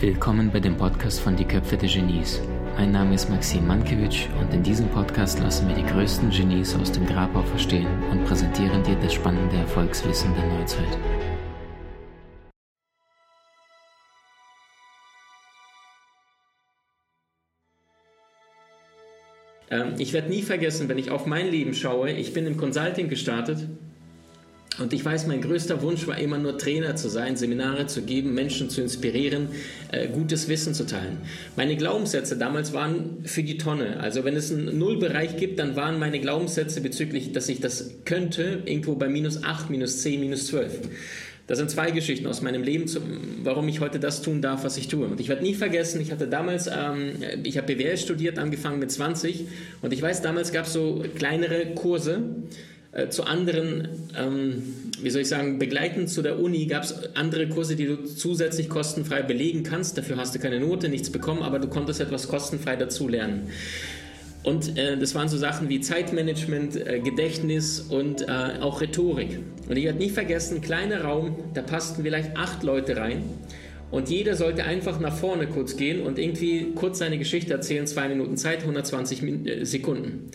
Willkommen bei dem Podcast von Die Köpfe der Genies. Mein Name ist Maxim Mankewitsch und in diesem Podcast lassen wir die größten Genies aus dem Grabau verstehen und präsentieren dir das spannende Erfolgswissen der Neuzeit. Ähm, ich werde nie vergessen, wenn ich auf mein Leben schaue, ich bin im Consulting gestartet und ich weiß, mein größter Wunsch war immer nur Trainer zu sein, Seminare zu geben, Menschen zu inspirieren, äh, gutes Wissen zu teilen. Meine Glaubenssätze damals waren für die Tonne. Also wenn es einen Nullbereich gibt, dann waren meine Glaubenssätze bezüglich, dass ich das könnte, irgendwo bei minus 8, minus 10, minus 12. Das sind zwei Geschichten aus meinem Leben, warum ich heute das tun darf, was ich tue. Und ich werde nie vergessen, ich hatte damals, ähm, ich habe BWL studiert, angefangen mit 20 und ich weiß, damals gab es so kleinere Kurse zu anderen, ähm, wie soll ich sagen, begleitend zu der Uni gab es andere Kurse, die du zusätzlich kostenfrei belegen kannst. Dafür hast du keine Note, nichts bekommen, aber du konntest etwas kostenfrei dazu lernen. Und äh, das waren so Sachen wie Zeitmanagement, äh, Gedächtnis und äh, auch Rhetorik. Und ich werde nie vergessen, kleiner Raum, da passten vielleicht acht Leute rein. Und jeder sollte einfach nach vorne kurz gehen und irgendwie kurz seine Geschichte erzählen, zwei Minuten Zeit, 120 Min äh, Sekunden.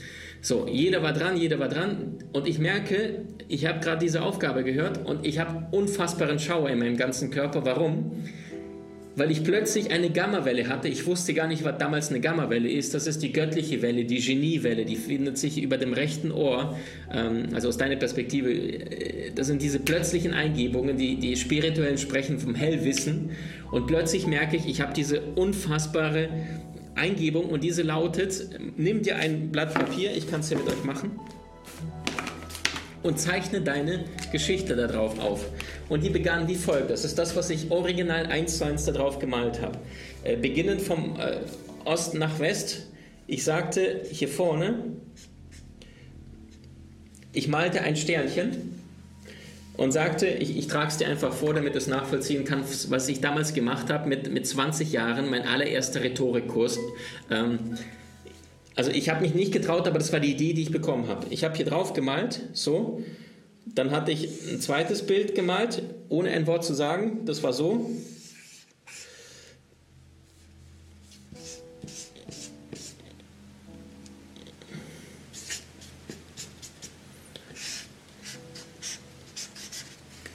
So, jeder war dran, jeder war dran. Und ich merke, ich habe gerade diese Aufgabe gehört und ich habe unfassbaren Schauer in meinem ganzen Körper. Warum? weil ich plötzlich eine Gammawelle hatte. Ich wusste gar nicht, was damals eine Gammawelle ist. Das ist die göttliche Welle, die Geniewelle, die findet sich über dem rechten Ohr. Ähm, also aus deiner Perspektive, äh, das sind diese plötzlichen Eingebungen, die, die spirituellen sprechen vom Hellwissen. Und plötzlich merke ich, ich habe diese unfassbare Eingebung und diese lautet, nimm dir ein Blatt Papier, ich kann es ja mit euch machen und zeichne deine Geschichte darauf auf. Und die begann wie folgt. Das ist das, was ich original eins zu eins darauf gemalt habe. Äh, beginnend vom äh, Osten nach West. Ich sagte hier vorne, ich malte ein Sternchen und sagte, ich, ich trage es dir einfach vor, damit du es nachvollziehen kannst, was ich damals gemacht habe mit, mit 20 Jahren, mein allererster Rhetorikkurs. Ähm, also ich habe mich nicht getraut, aber das war die Idee, die ich bekommen habe. Ich habe hier drauf gemalt, so. Dann hatte ich ein zweites Bild gemalt, ohne ein Wort zu sagen. Das war so.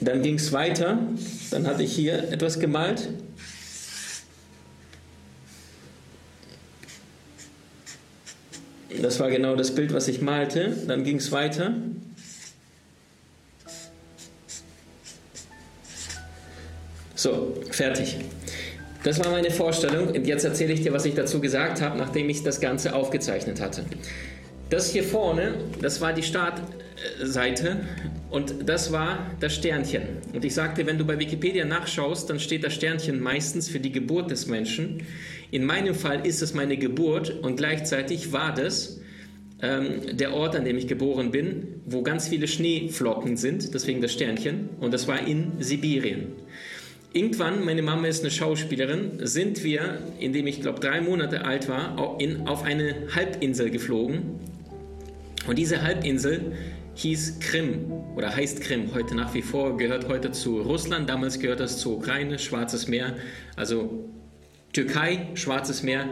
Dann ging es weiter. Dann hatte ich hier etwas gemalt. Das war genau das Bild, was ich malte. Dann ging es weiter. So, fertig. Das war meine Vorstellung und jetzt erzähle ich dir, was ich dazu gesagt habe, nachdem ich das Ganze aufgezeichnet hatte. Das hier vorne, das war die Startseite und das war das Sternchen. Und ich sagte, wenn du bei Wikipedia nachschaust, dann steht das Sternchen meistens für die Geburt des Menschen. In meinem Fall ist es meine Geburt und gleichzeitig war das ähm, der Ort, an dem ich geboren bin, wo ganz viele Schneeflocken sind, deswegen das Sternchen, und das war in Sibirien. Irgendwann, meine Mama ist eine Schauspielerin, sind wir, indem ich glaube drei Monate alt war, in, auf eine Halbinsel geflogen. Und diese Halbinsel hieß Krim oder heißt Krim. Heute nach wie vor, gehört heute zu Russland, damals gehört das zur Ukraine, Schwarzes Meer, also Türkei, Schwarzes Meer,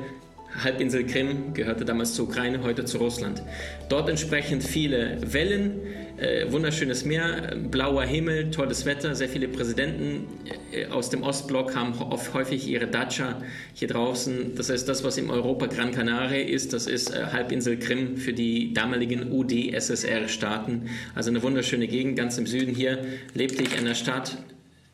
Halbinsel Krim gehörte damals zur Ukraine, heute zu Russland. Dort entsprechend viele Wellen, äh, wunderschönes Meer, blauer Himmel, tolles Wetter, sehr viele Präsidenten äh, aus dem Ostblock haben oft häufig ihre Dacia hier draußen. Das heißt, das, was im Europa Gran Canaria ist, das ist äh, Halbinsel Krim für die damaligen UdSSR-Staaten. Also eine wunderschöne Gegend, ganz im Süden hier lebte ich in einer Stadt,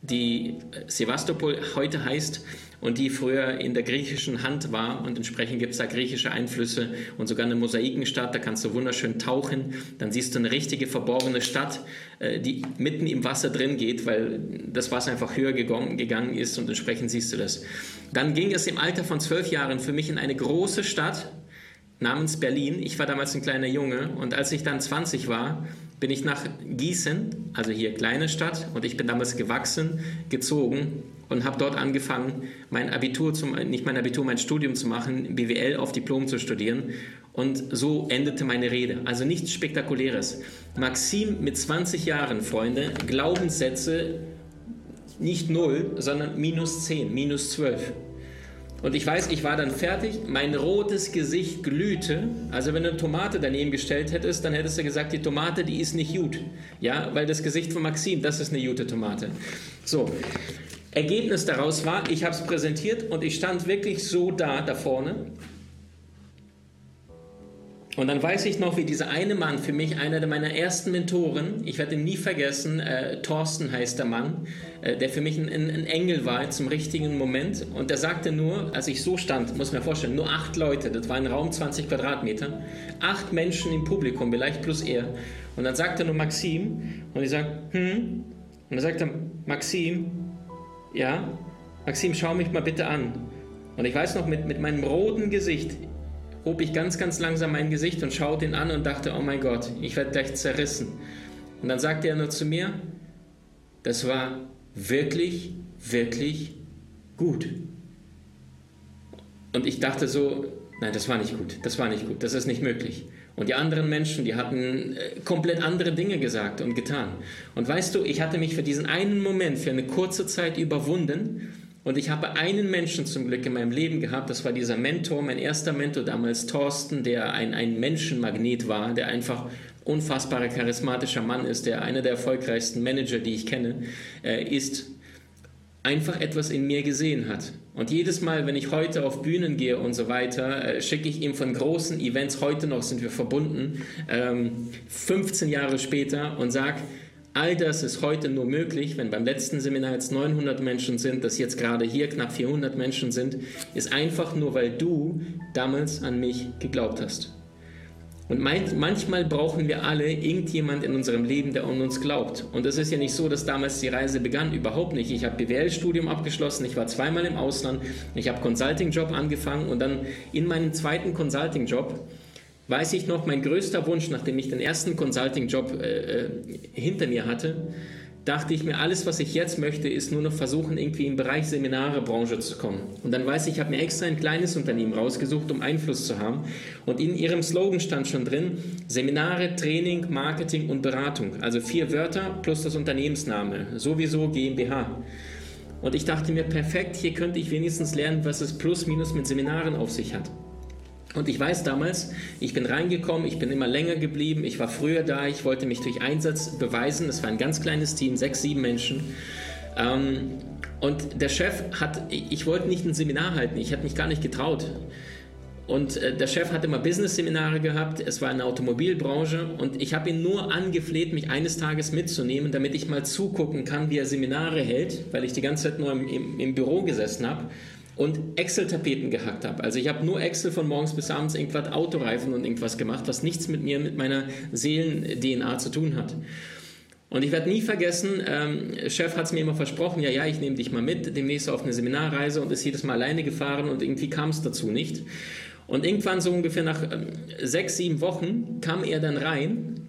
die Sevastopol heute heißt und die früher in der griechischen Hand war und entsprechend gibt es da griechische Einflüsse und sogar eine Mosaikenstadt, da kannst du wunderschön tauchen, dann siehst du eine richtige verborgene Stadt, äh, die mitten im Wasser drin geht, weil das Wasser einfach höher gegangen ist und entsprechend siehst du das. Dann ging es im Alter von zwölf Jahren für mich in eine große Stadt namens Berlin. Ich war damals ein kleiner Junge und als ich dann 20 war, bin ich nach Gießen, also hier kleine Stadt, und ich bin damals gewachsen, gezogen und habe dort angefangen, mein Abitur, zum, nicht mein Abitur, mein Studium zu machen, BWL auf Diplom zu studieren. Und so endete meine Rede. Also nichts Spektakuläres. Maxim mit 20 Jahren, Freunde, Glaubenssätze nicht 0, sondern minus 10, minus 12. Und ich weiß, ich war dann fertig, mein rotes Gesicht glühte. Also wenn du eine Tomate daneben gestellt hättest, dann hättest du gesagt, die Tomate, die ist nicht gut. Ja, weil das Gesicht von Maxim, das ist eine gute Tomate. So, Ergebnis daraus war, ich habe es präsentiert und ich stand wirklich so da, da vorne und dann weiß ich noch, wie dieser eine Mann, für mich einer meiner ersten Mentoren, ich werde ihn nie vergessen, äh, Thorsten heißt der Mann, äh, der für mich ein, ein, Engel war zum richtigen Moment. Und der sagte nur, als ich so stand, muss man vorstellen, nur acht Leute, das war ein Raum 20 Quadratmeter, acht Menschen im Publikum, vielleicht plus er. Und dann sagte nur Maxim, und ich sage, hm? Und dann sagte Maxim, ja, Maxim, schau mich mal bitte an. Und ich weiß noch, mit, mit meinem roten Gesicht, hob ich ganz, ganz langsam mein Gesicht und schaute ihn an und dachte, oh mein Gott, ich werde gleich zerrissen. Und dann sagte er nur zu mir, das war wirklich, wirklich gut. Und ich dachte so, nein, das war nicht gut, das war nicht gut, das ist nicht möglich. Und die anderen Menschen, die hatten äh, komplett andere Dinge gesagt und getan. Und weißt du, ich hatte mich für diesen einen Moment, für eine kurze Zeit überwunden und ich habe einen Menschen zum Glück in meinem Leben gehabt, das war dieser Mentor, mein erster Mentor damals, Thorsten, der ein, ein Menschenmagnet war, der einfach unfassbarer charismatischer Mann ist, der einer der erfolgreichsten Manager, die ich kenne, äh, ist, einfach etwas in mir gesehen hat. Und jedes Mal, wenn ich heute auf Bühnen gehe und so weiter, äh, schicke ich ihm von großen Events, heute noch sind wir verbunden, ähm, 15 Jahre später und sage, All das ist heute nur möglich, wenn beim letzten Seminar jetzt 900 Menschen sind, dass jetzt gerade hier knapp 400 Menschen sind, ist einfach nur, weil du damals an mich geglaubt hast. Und manchmal brauchen wir alle irgendjemand in unserem Leben, der an uns glaubt. Und es ist ja nicht so, dass damals die Reise begann, überhaupt nicht. Ich habe BWL-Studium abgeschlossen, ich war zweimal im Ausland, ich habe Consulting-Job angefangen und dann in meinem zweiten Consulting-Job weiß ich noch, mein größter Wunsch, nachdem ich den ersten Consulting-Job äh, äh, hinter mir hatte, dachte ich mir, alles, was ich jetzt möchte, ist nur noch versuchen, irgendwie im Bereich Seminare, Branche zu kommen. Und dann weiß ich, ich habe mir extra ein kleines Unternehmen rausgesucht, um Einfluss zu haben. Und in ihrem Slogan stand schon drin, Seminare, Training, Marketing und Beratung. Also vier Wörter plus das Unternehmensname. Sowieso GmbH. Und ich dachte mir, perfekt, hier könnte ich wenigstens lernen, was es plus minus mit Seminaren auf sich hat. Und ich weiß damals, ich bin reingekommen, ich bin immer länger geblieben, ich war früher da, ich wollte mich durch Einsatz beweisen. Es war ein ganz kleines Team, sechs, sieben Menschen. Ähm, und der Chef hat, ich wollte nicht ein Seminar halten, ich hätte mich gar nicht getraut. Und äh, der Chef hat immer Business-Seminare gehabt, es war in der Automobilbranche und ich habe ihn nur angefleht, mich eines Tages mitzunehmen, damit ich mal zugucken kann, wie er Seminare hält, weil ich die ganze Zeit nur im, im, im Büro gesessen habe und Excel-Tapeten gehackt habe. Also ich habe nur Excel von morgens bis abends irgendwas Autoreifen und irgendwas gemacht, was nichts mit mir, mit meiner Seelen-DNA zu tun hat. Und ich werde nie vergessen, ähm, Chef hat es mir immer versprochen, ja, ja, ich nehme dich mal mit, demnächst auf eine Seminarreise und ist jedes Mal alleine gefahren und irgendwie kam es dazu nicht. Und irgendwann so ungefähr nach ähm, sechs, sieben Wochen kam er dann rein.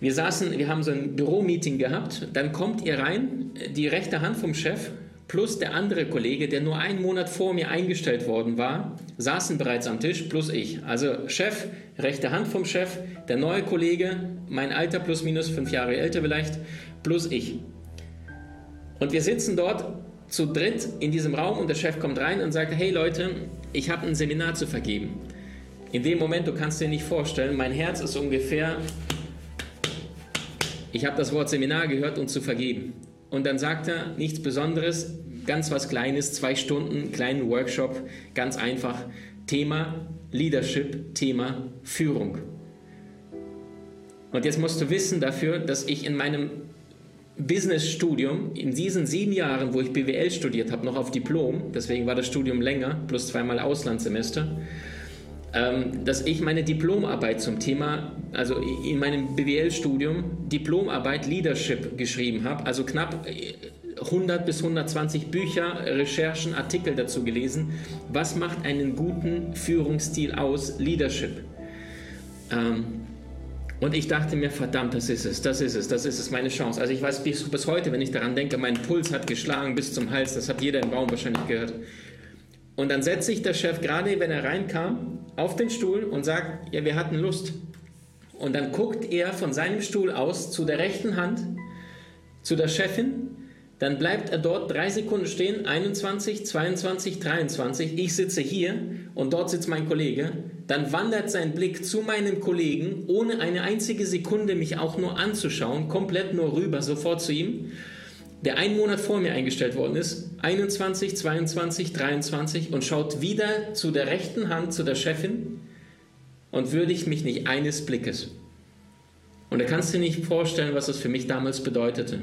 Wir saßen, wir haben so ein Büromeeting gehabt, dann kommt er rein, die rechte Hand vom Chef plus der andere Kollege, der nur einen Monat vor mir eingestellt worden war, saßen bereits am Tisch, plus ich. Also Chef, rechte Hand vom Chef, der neue Kollege, mein Alter plus minus fünf Jahre älter vielleicht, plus ich. Und wir sitzen dort zu dritt in diesem Raum und der Chef kommt rein und sagt, hey Leute, ich habe ein Seminar zu vergeben. In dem Moment, du kannst dir nicht vorstellen, mein Herz ist ungefähr, ich habe das Wort Seminar gehört und zu vergeben. Und dann sagt er nichts Besonderes, ganz was Kleines, zwei Stunden, kleinen Workshop, ganz einfach. Thema Leadership, Thema Führung. Und jetzt musst du wissen dafür, dass ich in meinem Business-Studium in diesen sieben Jahren, wo ich BWL studiert habe, noch auf Diplom, deswegen war das Studium länger, plus zweimal Auslandssemester, dass ich meine Diplomarbeit zum Thema, also in meinem BWL-Studium, Diplomarbeit Leadership geschrieben habe, also knapp 100 äh, bis 120 Bücher, Recherchen, Artikel dazu gelesen. Was macht einen guten Führungsstil aus? Leadership. Ähm, und ich dachte mir, verdammt, das ist es, das ist es, das ist es, meine Chance. Also ich weiß bis, bis heute, wenn ich daran denke, mein Puls hat geschlagen bis zum Hals, das hat jeder im Raum wahrscheinlich gehört. Und dann setzt sich der Chef, gerade wenn er reinkam, auf den Stuhl und sagt, ja, wir hatten Lust. Und dann guckt er von seinem Stuhl aus zu der rechten Hand, zu der Chefin, dann bleibt er dort drei Sekunden stehen, 21, 22, 23, ich sitze hier und dort sitzt mein Kollege, dann wandert sein Blick zu meinem Kollegen, ohne eine einzige Sekunde mich auch nur anzuschauen, komplett nur rüber, sofort zu ihm, der einen Monat vor mir eingestellt worden ist, 21, 22, 23 und schaut wieder zu der rechten Hand, zu der Chefin und würdigt mich nicht eines Blickes. Und da kannst du dir nicht vorstellen, was das für mich damals bedeutete.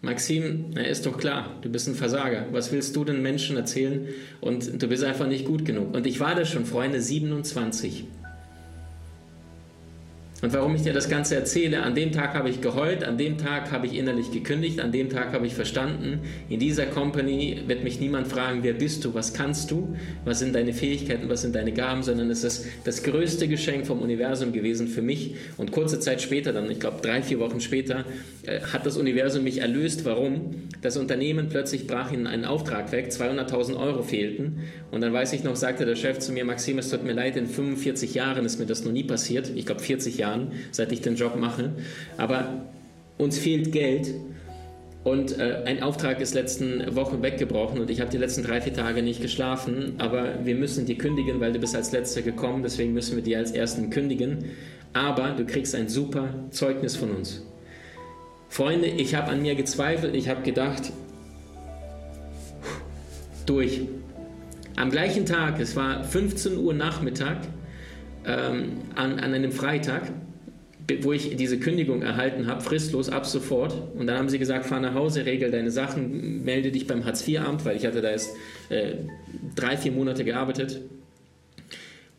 Maxim, na ist doch klar, du bist ein Versager. Was willst du den Menschen erzählen? Und du bist einfach nicht gut genug. Und ich war da schon, Freunde, 27. Und warum ich dir das Ganze erzähle, an dem Tag habe ich geheult, an dem Tag habe ich innerlich gekündigt, an dem Tag habe ich verstanden, in dieser Company wird mich niemand fragen, wer bist du, was kannst du, was sind deine Fähigkeiten, was sind deine Gaben, sondern es ist das größte Geschenk vom Universum gewesen für mich. Und kurze Zeit später, dann, ich glaube drei, vier Wochen später, äh, hat das Universum mich erlöst. Warum? Das Unternehmen plötzlich brach ihnen einen Auftrag weg, 200.000 Euro fehlten. Und dann weiß ich noch, sagte der Chef zu mir, Maxim, es tut mir leid, in 45 Jahren ist mir das noch nie passiert. Ich glaube 40 Jahre Jahren, seit ich den Job mache. Aber uns fehlt Geld und äh, ein Auftrag ist letzten Woche weggebrochen und ich habe die letzten drei, vier Tage nicht geschlafen. Aber wir müssen dir kündigen, weil du bist als Letzter gekommen. Deswegen müssen wir dir als Ersten kündigen. Aber du kriegst ein super Zeugnis von uns. Freunde, ich habe an mir gezweifelt. Ich habe gedacht, durch. Am gleichen Tag, es war 15 Uhr Nachmittag, ähm, an, an einem Freitag, wo ich diese Kündigung erhalten habe, fristlos ab sofort. Und dann haben sie gesagt, fahr nach Hause, regel deine Sachen, melde dich beim Hartz-IV-Amt, weil ich hatte da erst äh, drei, vier Monate gearbeitet.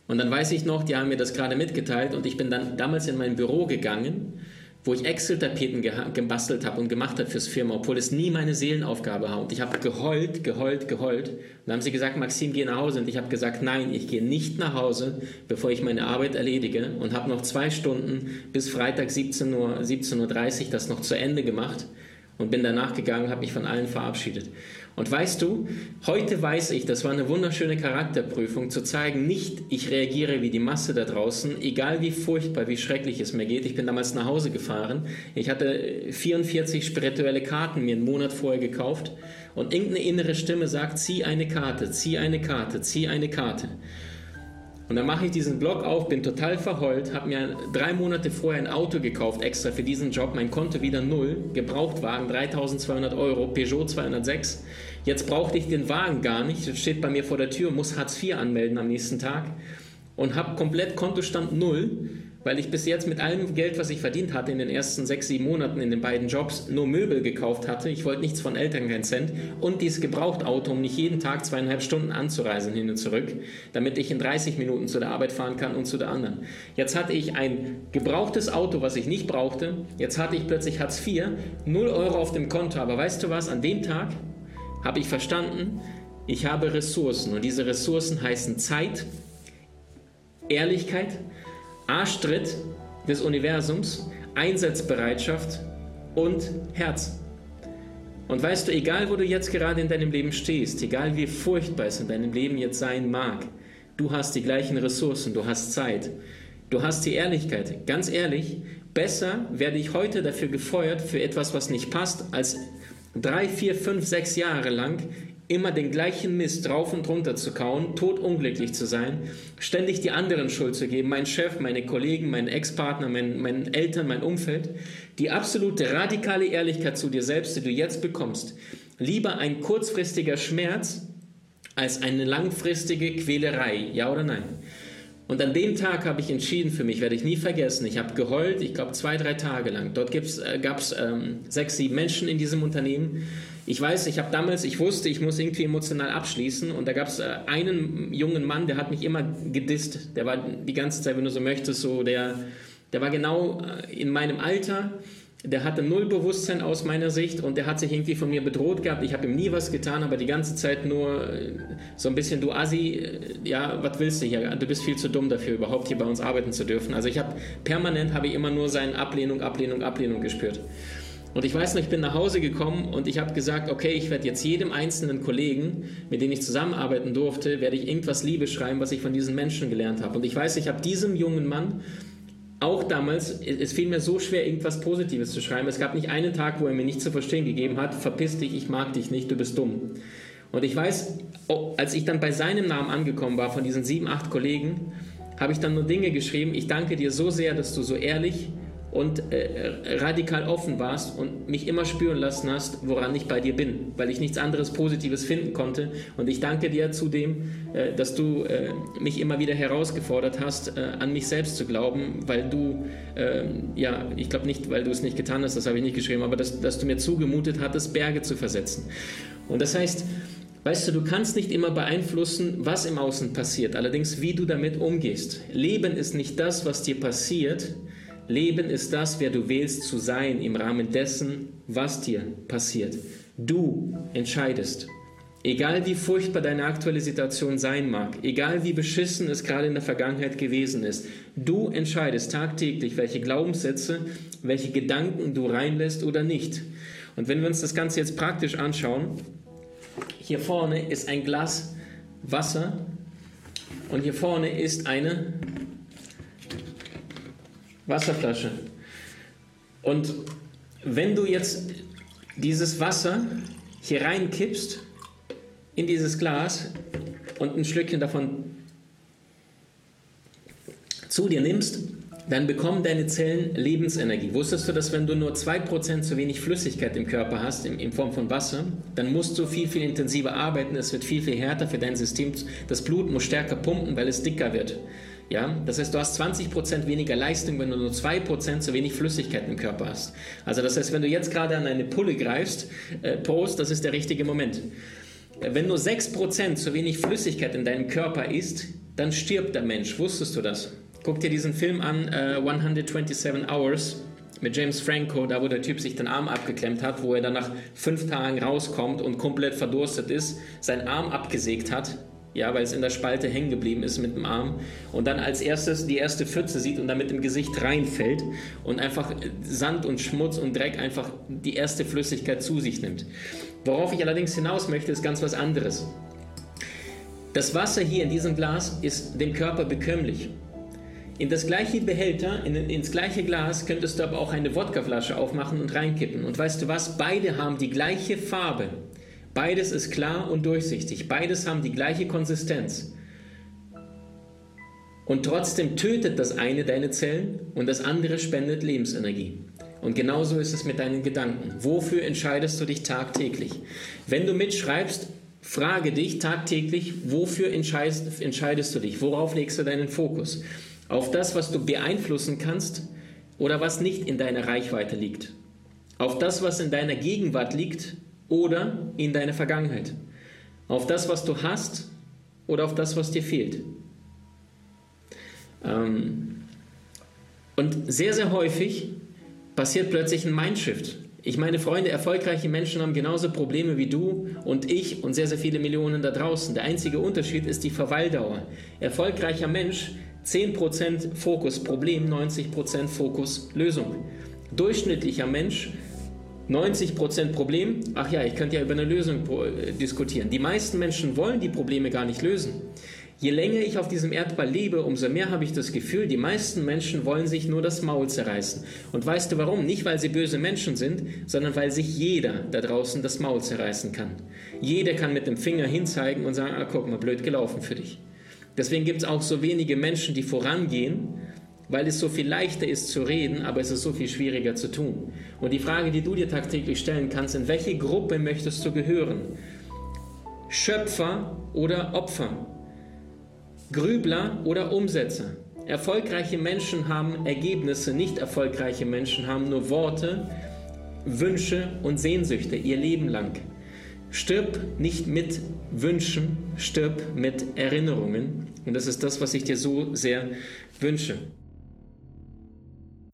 Und dann weiß ich noch, die haben mir das gerade mitgeteilt und ich bin dann damals in mein Büro gegangen wo ich Excel-Tapeten gebastelt habe und gemacht habe fürs Firma, obwohl es nie meine Seelenaufgabe war. Und ich habe geheult, geheult, geheult. Und dann haben sie gesagt, Maxim, geh nach Hause. Und ich habe gesagt, nein, ich gehe nicht nach Hause, bevor ich meine Arbeit erledige. Und habe noch zwei Stunden bis Freitag 17.30 Uhr, 17 Uhr das noch zu Ende gemacht und bin danach gegangen, habe mich von allen verabschiedet. Und weißt du, heute weiß ich, das war eine wunderschöne Charakterprüfung, zu zeigen, nicht ich reagiere wie die Masse da draußen, egal wie furchtbar, wie schrecklich es mir geht. Ich bin damals nach Hause gefahren. Ich hatte 44 spirituelle Karten mir einen Monat vorher gekauft und irgendeine innere Stimme sagt, zieh eine Karte, zieh eine Karte, zieh eine Karte. Und dann mache ich diesen Blog auf, bin total verheult, habe mir drei Monate vorher ein Auto gekauft, extra für diesen Job, mein Konto wieder null, Gebrauchtwagen 3200 Euro, Peugeot 206. Jetzt brauchte ich den Wagen gar nicht, das steht bei mir vor der Tür, muss Hartz IV anmelden am nächsten Tag und habe komplett Kontostand null weil ich bis jetzt mit allem Geld, was ich verdient hatte in den ersten sechs, sieben Monaten in den beiden Jobs, nur Möbel gekauft hatte. Ich wollte nichts von Eltern, keinen Cent. Und dieses Gebrauchtauto, um nicht jeden Tag zweieinhalb Stunden anzureisen hin und zurück, damit ich in 30 Minuten zu der Arbeit fahren kann und zu der anderen. Jetzt hatte ich ein gebrauchtes Auto, was ich nicht brauchte. Jetzt hatte ich plötzlich Hartz IV, 0 Euro auf dem Konto. Aber weißt du was, an dem Tag habe ich verstanden, ich habe Ressourcen. Und diese Ressourcen heißen Zeit, Ehrlichkeit, Arschtritt des Universums, Einsatzbereitschaft und Herz. Und weißt du, egal wo du jetzt gerade in deinem Leben stehst, egal wie furchtbar es in deinem Leben jetzt sein mag, du hast die gleichen Ressourcen, du hast Zeit, du hast die Ehrlichkeit. Ganz ehrlich, besser werde ich heute dafür gefeuert für etwas, was nicht passt, als drei, vier, fünf, sechs Jahre lang immer den gleichen Mist drauf und runter zu kauen, totunglücklich zu sein, ständig die anderen Schuld zu geben, mein Chef, meine Kollegen, meinen Ex-Partner, mein, meinen Eltern, mein Umfeld, die absolute radikale Ehrlichkeit zu dir selbst, die du jetzt bekommst. Lieber ein kurzfristiger Schmerz als eine langfristige Quälerei, ja oder nein? Und an dem Tag habe ich entschieden für mich, werde ich nie vergessen. Ich habe geheult, ich glaube zwei, drei Tage lang. Dort äh, gab es ähm, sechs, sieben Menschen in diesem Unternehmen. Ich weiß, ich habe damals, ich wusste, ich muss irgendwie emotional abschließen. Und da gab es äh, einen jungen Mann, der hat mich immer gedisst. Der war die ganze Zeit, wenn du so möchtest, so der, der war genau äh, in meinem Alter der hatte null Bewusstsein aus meiner Sicht und der hat sich irgendwie von mir bedroht gehabt. Ich habe ihm nie was getan, aber die ganze Zeit nur äh, so ein bisschen, du Assi, äh, ja, was willst du hier? Du bist viel zu dumm dafür, überhaupt hier bei uns arbeiten zu dürfen. Also ich habe permanent, habe ich immer nur seine Ablehnung, Ablehnung, Ablehnung gespürt. Und ich weiß noch, ich bin nach Hause gekommen und ich habe gesagt, okay, ich werde jetzt jedem einzelnen Kollegen, mit dem ich zusammenarbeiten durfte, werde ich irgendwas Liebe schreiben, was ich von diesen Menschen gelernt habe. Und ich weiß, ich habe diesem jungen Mann auch damals, es fiel mir so schwer, irgendwas Positives zu schreiben. Es gab nicht einen Tag, wo er mir nicht zu verstehen gegeben hat, verpiss dich, ich mag dich nicht, du bist dumm. Und ich weiß, als ich dann bei seinem Namen angekommen war, von diesen sieben, acht Kollegen, habe ich dann nur Dinge geschrieben. Ich danke dir so sehr, dass du so ehrlich und äh, radikal offen warst und mich immer spüren lassen hast, woran ich bei dir bin, weil ich nichts anderes Positives finden konnte. Und ich danke dir zudem, äh, dass du äh, mich immer wieder herausgefordert hast, äh, an mich selbst zu glauben, weil du, ähm, ja, ich glaube nicht, weil du es nicht getan hast, das habe ich nicht geschrieben, aber dass, dass du mir zugemutet hattest, Berge zu versetzen. Und das heißt, Weißt du, du kannst nicht immer beeinflussen, was im Außen passiert, allerdings wie du damit umgehst. Leben ist nicht das, was dir passiert. Leben ist das, wer du wählst zu sein im Rahmen dessen, was dir passiert. Du entscheidest. Egal wie furchtbar deine aktuelle Situation sein mag, egal wie beschissen es gerade in der Vergangenheit gewesen ist, du entscheidest tagtäglich, welche Glaubenssätze, welche Gedanken du reinlässt oder nicht. Und wenn wir uns das Ganze jetzt praktisch anschauen, hier vorne ist ein Glas Wasser und hier vorne ist eine Wasserflasche. Und wenn du jetzt dieses Wasser hier reinkippst in dieses Glas und ein Schlückchen davon zu dir nimmst, dann bekommen deine Zellen Lebensenergie. Wusstest du, dass wenn du nur 2% zu wenig Flüssigkeit im Körper hast, in, in, Form von Wasser, dann musst du viel, viel intensiver arbeiten, es wird viel, viel härter für dein System. Das Blut muss stärker pumpen, weil es dicker wird. Ja? Das heißt, du hast 20% weniger Leistung, wenn du nur 2% zu wenig Flüssigkeit im Körper hast. Also das heißt, wenn du jetzt gerade an eine Pulle greifst, äh, Prost, das ist der richtige Moment. Wenn nur 6% zu wenig Flüssigkeit in deinem Körper ist, dann stirbt der Mensch. Wusstest du das? Guck dir diesen Film an, äh, 127 Hours mit James Franco, da wo der Typ sich den Arm abgeklemmt hat, wo er dann nach fünf Tagen rauskommt und komplett verdurstet ist, seinen Arm abgesägt hat, ja, weil es in der Spalte hängen geblieben ist mit dem Arm und dann als erstes die erste Pfütze sieht und dann mit dem Gesicht reinfällt und einfach Sand und Schmutz und Dreck einfach die erste Flüssigkeit zu sich nimmt. Worauf ich allerdings hinaus möchte, ist ganz was anderes. Das Wasser hier in diesem Glas ist dem Körper bekömmlich. In das gleiche Behälter, in, ins gleiche Glas könntest du aber auch eine Wodkaflasche aufmachen und reinkippen. Und weißt du was? Beide haben die gleiche Farbe. Beides ist klar und durchsichtig. Beides haben die gleiche Konsistenz. Und trotzdem tötet das eine deine Zellen und das andere spendet Lebensenergie. Und genauso ist es mit deinen Gedanken. Wofür entscheidest du dich tagtäglich? Wenn du mitschreibst, frage dich tagtäglich, wofür entscheidest, entscheidest du dich? Worauf legst du deinen Fokus? Auf das, was du beeinflussen kannst oder was nicht in deiner Reichweite liegt. Auf das, was in deiner Gegenwart liegt oder in deiner Vergangenheit. Auf das, was du hast oder auf das, was dir fehlt. Ähm, und sehr, sehr häufig passiert plötzlich ein Mindshift. Ich meine, Freunde, erfolgreiche Menschen haben genauso Probleme wie du und ich und sehr, sehr viele Millionen da draußen. Der einzige Unterschied ist die Verweildauer. Erfolgreicher Mensch 10% Fokus Problem, 90% Fokus Lösung. Durchschnittlicher Mensch 90% Problem, ach ja, ich könnte ja über eine Lösung äh, diskutieren. Die meisten Menschen wollen die Probleme gar nicht lösen. Je länger ich auf diesem Erdball lebe, umso mehr habe ich das Gefühl, die meisten Menschen wollen sich nur das Maul zerreißen. Und weißt du warum? Nicht, weil sie böse Menschen sind, sondern weil sich jeder da draußen das Maul zerreißen kann. Jeder kann mit dem Finger hinzeigen und sagen, ah, guck mal, blöd gelaufen für dich. Deswegen gibt es auch so wenige Menschen, die vorangehen, weil es so viel leichter ist zu reden, aber es ist so viel schwieriger zu tun. Und die Frage, die du dir tagtäglich stellen kannst, in welche Gruppe möchtest du gehören? Schöpfer oder Opfer? Grübler oder Umsetzer? Erfolgreiche Menschen haben Ergebnisse, nicht erfolgreiche Menschen haben nur Worte, Wünsche und Sehnsüchte ihr Leben lang. Stirb nicht mit Wünschen, stirb mit Erinnerungen. Und das ist das, was ich dir so sehr wünsche.